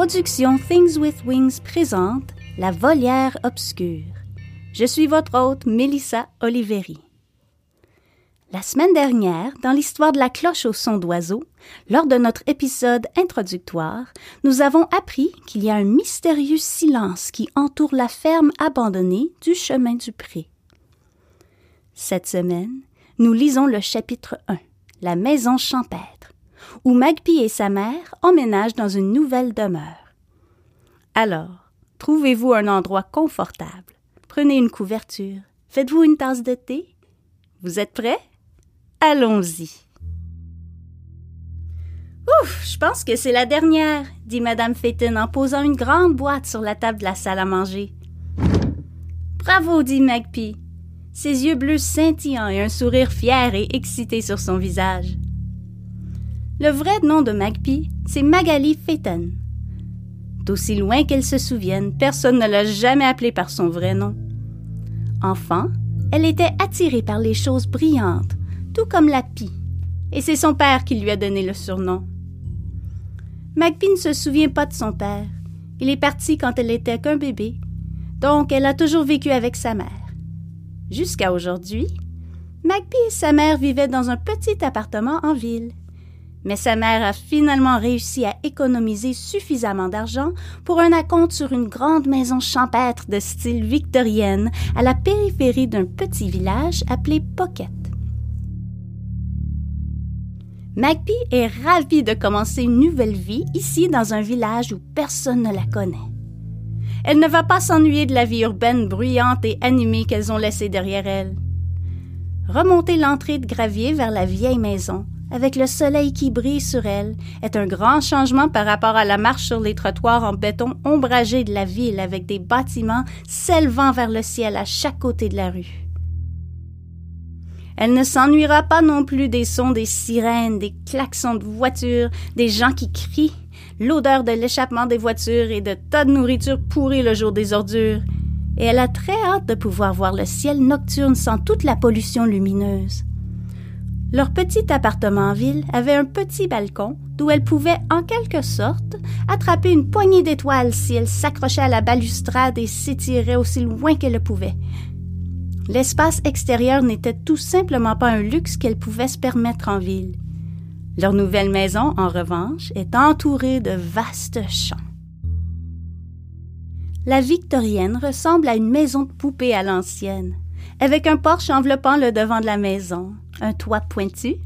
Les productions Things with Wings présentent La volière obscure. Je suis votre hôte, Melissa Oliveri. La semaine dernière, dans l'histoire de la cloche au son d'oiseau, lors de notre épisode introductoire, nous avons appris qu'il y a un mystérieux silence qui entoure la ferme abandonnée du chemin du pré. Cette semaine, nous lisons le chapitre 1, La maison champêtre, où Magpie et sa mère emménagent dans une nouvelle demeure. Alors, trouvez-vous un endroit confortable, prenez une couverture, faites-vous une tasse de thé? Vous êtes prêts? Allons-y. Ouf, je pense que c'est la dernière, dit Madame Phaeton en posant une grande boîte sur la table de la salle à manger. Bravo, dit Magpie, ses yeux bleus scintillants et un sourire fier et excité sur son visage. Le vrai nom de Magpie, c'est Magali Phaeton. D'aussi loin qu'elle se souvienne, personne ne l'a jamais appelée par son vrai nom. Enfant, elle était attirée par les choses brillantes, tout comme la pie, et c'est son père qui lui a donné le surnom. Magpie ne se souvient pas de son père. Il est parti quand elle était qu'un bébé, donc elle a toujours vécu avec sa mère. Jusqu'à aujourd'hui, Magpie et sa mère vivaient dans un petit appartement en ville. Mais sa mère a finalement réussi à économiser suffisamment d'argent pour un acompte sur une grande maison champêtre de style victorienne à la périphérie d'un petit village appelé Pocket. Magpie est ravie de commencer une nouvelle vie ici dans un village où personne ne la connaît. Elle ne va pas s'ennuyer de la vie urbaine bruyante et animée qu'elles ont laissée derrière elles. Remonter l'entrée de gravier vers la vieille maison, avec le soleil qui brille sur elle, est un grand changement par rapport à la marche sur les trottoirs en béton ombragés de la ville avec des bâtiments s'élevant vers le ciel à chaque côté de la rue. Elle ne s'ennuiera pas non plus des sons des sirènes, des klaxons de voitures, des gens qui crient, l'odeur de l'échappement des voitures et de tas de nourriture pourrie le jour des ordures. Et elle a très hâte de pouvoir voir le ciel nocturne sans toute la pollution lumineuse. Leur petit appartement en ville avait un petit balcon d'où elle pouvait, en quelque sorte, attraper une poignée d'étoiles si elle s'accrochait à la balustrade et s'étirait aussi loin qu'elle le pouvait. L'espace extérieur n'était tout simplement pas un luxe qu'elle pouvait se permettre en ville. Leur nouvelle maison, en revanche, est entourée de vastes champs. La victorienne ressemble à une maison de poupée à l'ancienne, avec un porche enveloppant le devant de la maison, un toit pointu,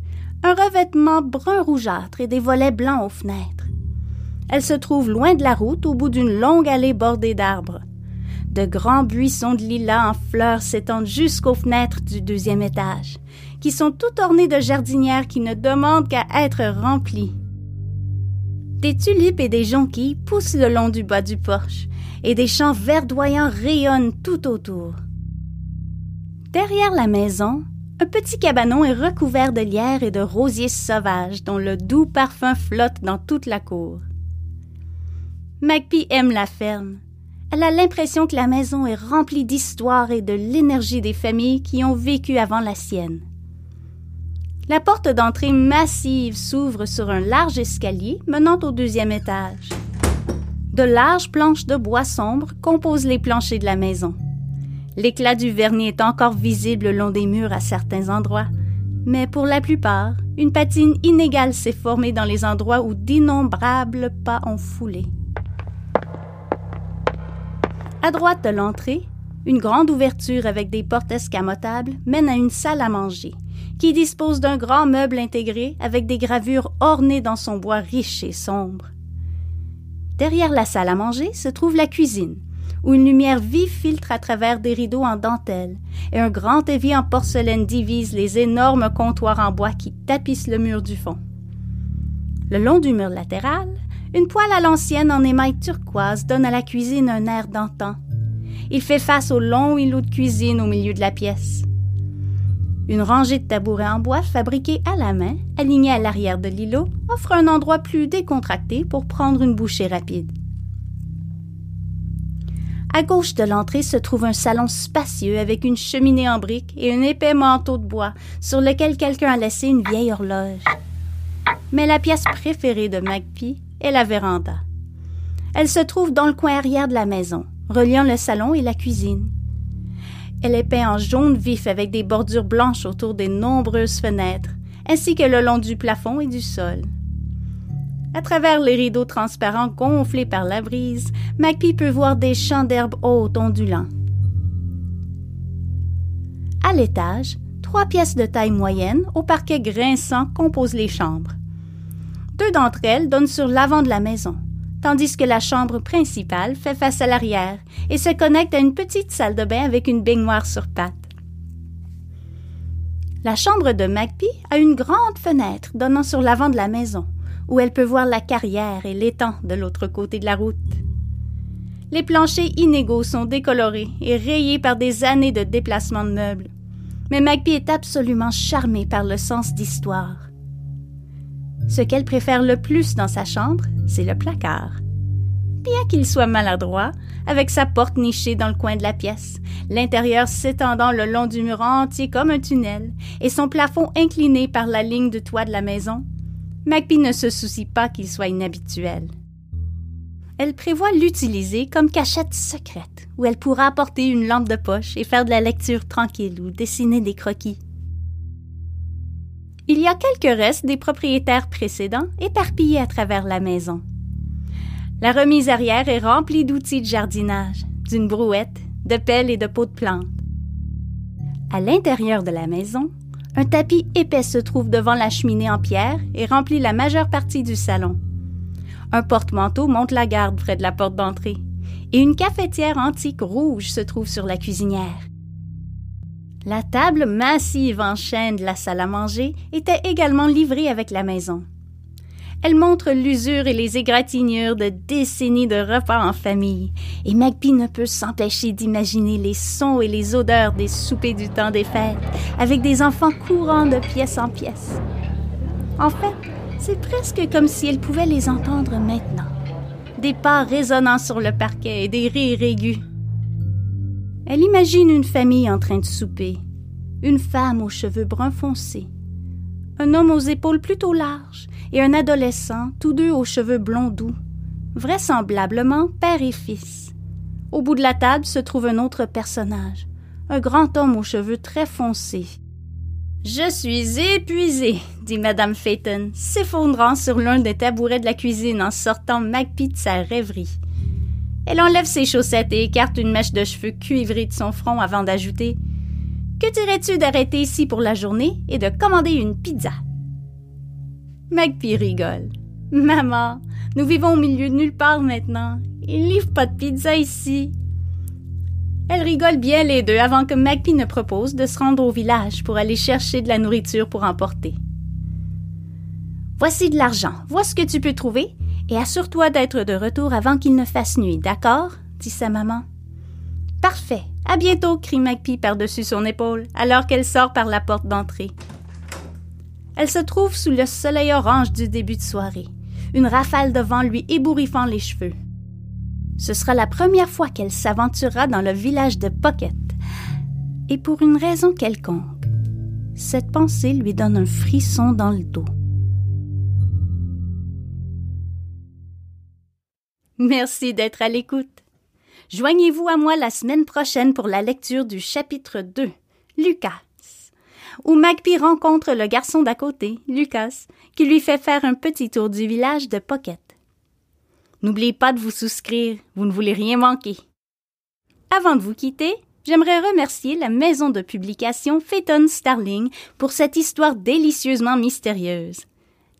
un revêtement brun rougeâtre et des volets blancs aux fenêtres. Elle se trouve loin de la route au bout d'une longue allée bordée d'arbres. De grands buissons de lilas en fleurs s'étendent jusqu'aux fenêtres du deuxième étage qui sont tout ornées de jardinières qui ne demandent qu'à être remplies. Des tulipes et des jonquilles poussent le long du bas du porche, et des champs verdoyants rayonnent tout autour. Derrière la maison, un petit cabanon est recouvert de lierre et de rosiers sauvages dont le doux parfum flotte dans toute la cour. Magpie aime la ferme. Elle a l'impression que la maison est remplie d'histoire et de l'énergie des familles qui ont vécu avant la sienne. La porte d'entrée massive s'ouvre sur un large escalier menant au deuxième étage. De larges planches de bois sombre composent les planchers de la maison. L'éclat du vernis est encore visible le long des murs à certains endroits, mais pour la plupart, une patine inégale s'est formée dans les endroits où d'innombrables pas ont foulé. À droite de l'entrée, une grande ouverture avec des portes escamotables mène à une salle à manger qui dispose d'un grand meuble intégré avec des gravures ornées dans son bois riche et sombre. Derrière la salle à manger se trouve la cuisine, où une lumière vive filtre à travers des rideaux en dentelle, et un grand évier en porcelaine divise les énormes comptoirs en bois qui tapissent le mur du fond. Le long du mur latéral, une poêle à l'ancienne en émail turquoise donne à la cuisine un air d'antan. Il fait face au long îlot de cuisine au milieu de la pièce. Une rangée de tabourets en bois fabriqués à la main, alignés à l'arrière de l'îlot, offre un endroit plus décontracté pour prendre une bouchée rapide. À gauche de l'entrée se trouve un salon spacieux avec une cheminée en briques et un épais manteau de bois sur lequel quelqu'un a laissé une vieille horloge. Mais la pièce préférée de Magpie est la véranda. Elle se trouve dans le coin arrière de la maison, reliant le salon et la cuisine. Elle est peinte en jaune vif avec des bordures blanches autour des nombreuses fenêtres, ainsi que le long du plafond et du sol. À travers les rideaux transparents gonflés par la brise, Magpie peut voir des champs d'herbes hautes ondulants. À l'étage, trois pièces de taille moyenne au parquet grinçant composent les chambres. Deux d'entre elles donnent sur l'avant de la maison, tandis que la chambre principale fait face à l'arrière et se connecte à une petite salle de bain avec une baignoire sur pattes. La chambre de Magpie a une grande fenêtre donnant sur l'avant de la maison, où elle peut voir la carrière et l'étang de l'autre côté de la route. Les planchers inégaux sont décolorés et rayés par des années de déplacement de meubles. Mais Magpie est absolument charmée par le sens d'histoire. Ce qu'elle préfère le plus dans sa chambre, c'est le placard. Bien qu'il soit maladroit, avec sa porte nichée dans le coin de la pièce, l'intérieur s'étendant le long du mur entier comme un tunnel, et son plafond incliné par la ligne de toit de la maison, Magpie ne se soucie pas qu'il soit inhabituel. Elle prévoit l'utiliser comme cachette secrète, où elle pourra apporter une lampe de poche et faire de la lecture tranquille ou dessiner des croquis. Il y a quelques restes des propriétaires précédents éparpillés à travers la maison. La remise arrière est remplie d'outils de jardinage, d'une brouette, de pelles et de pots de plantes. À l'intérieur de la maison, un tapis épais se trouve devant la cheminée en pierre et remplit la majeure partie du salon. Un porte-manteau monte la garde près de la porte d'entrée, et une cafetière antique rouge se trouve sur la cuisinière. La table massive en chêne de la salle à manger était également livrée avec la maison. Elle montre l'usure et les égratignures de décennies de repas en famille, et Magpie ne peut s'empêcher d'imaginer les sons et les odeurs des soupers du temps des fêtes, avec des enfants courant de pièce en pièce. En fait, c'est presque comme si elle pouvait les entendre maintenant. Des pas résonnant sur le parquet et des rires aigus. Elle imagine une famille en train de souper, une femme aux cheveux bruns foncés, un homme aux épaules plutôt larges et un adolescent, tous deux aux cheveux blonds doux, vraisemblablement père et fils. Au bout de la table se trouve un autre personnage, un grand homme aux cheveux très foncés. Je suis épuisée, dit Madame Phaeton, s'effondrant sur l'un des tabourets de la cuisine en sortant Magpie de sa rêverie. Elle enlève ses chaussettes et écarte une mèche de cheveux cuivrés de son front avant d'ajouter Que dirais-tu d'arrêter ici pour la journée et de commander une pizza Magpie rigole. Maman, nous vivons au milieu de nulle part maintenant. Il livre pas de pizza ici. Elle rigole bien les deux avant que Magpie ne propose de se rendre au village pour aller chercher de la nourriture pour emporter. Voici de l'argent, vois ce que tu peux trouver et assure-toi d'être de retour avant qu'il ne fasse nuit, d'accord? dit sa maman. Parfait. À bientôt, crie Magpie par-dessus son épaule, alors qu'elle sort par la porte d'entrée. Elle se trouve sous le soleil orange du début de soirée, une rafale de vent lui ébouriffant les cheveux. Ce sera la première fois qu'elle s'aventurera dans le village de Pocket. Et pour une raison quelconque, cette pensée lui donne un frisson dans le dos. Merci d'être à l'écoute. Joignez-vous à moi la semaine prochaine pour la lecture du chapitre 2, Lucas, où Magpie rencontre le garçon d'à côté, Lucas, qui lui fait faire un petit tour du village de Pocket. N'oubliez pas de vous souscrire, vous ne voulez rien manquer. Avant de vous quitter, j'aimerais remercier la maison de publication Phaeton Starling pour cette histoire délicieusement mystérieuse,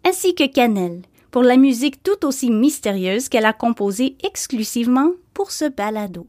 ainsi que Cannelle pour la musique tout aussi mystérieuse qu'elle a composée exclusivement pour ce balado.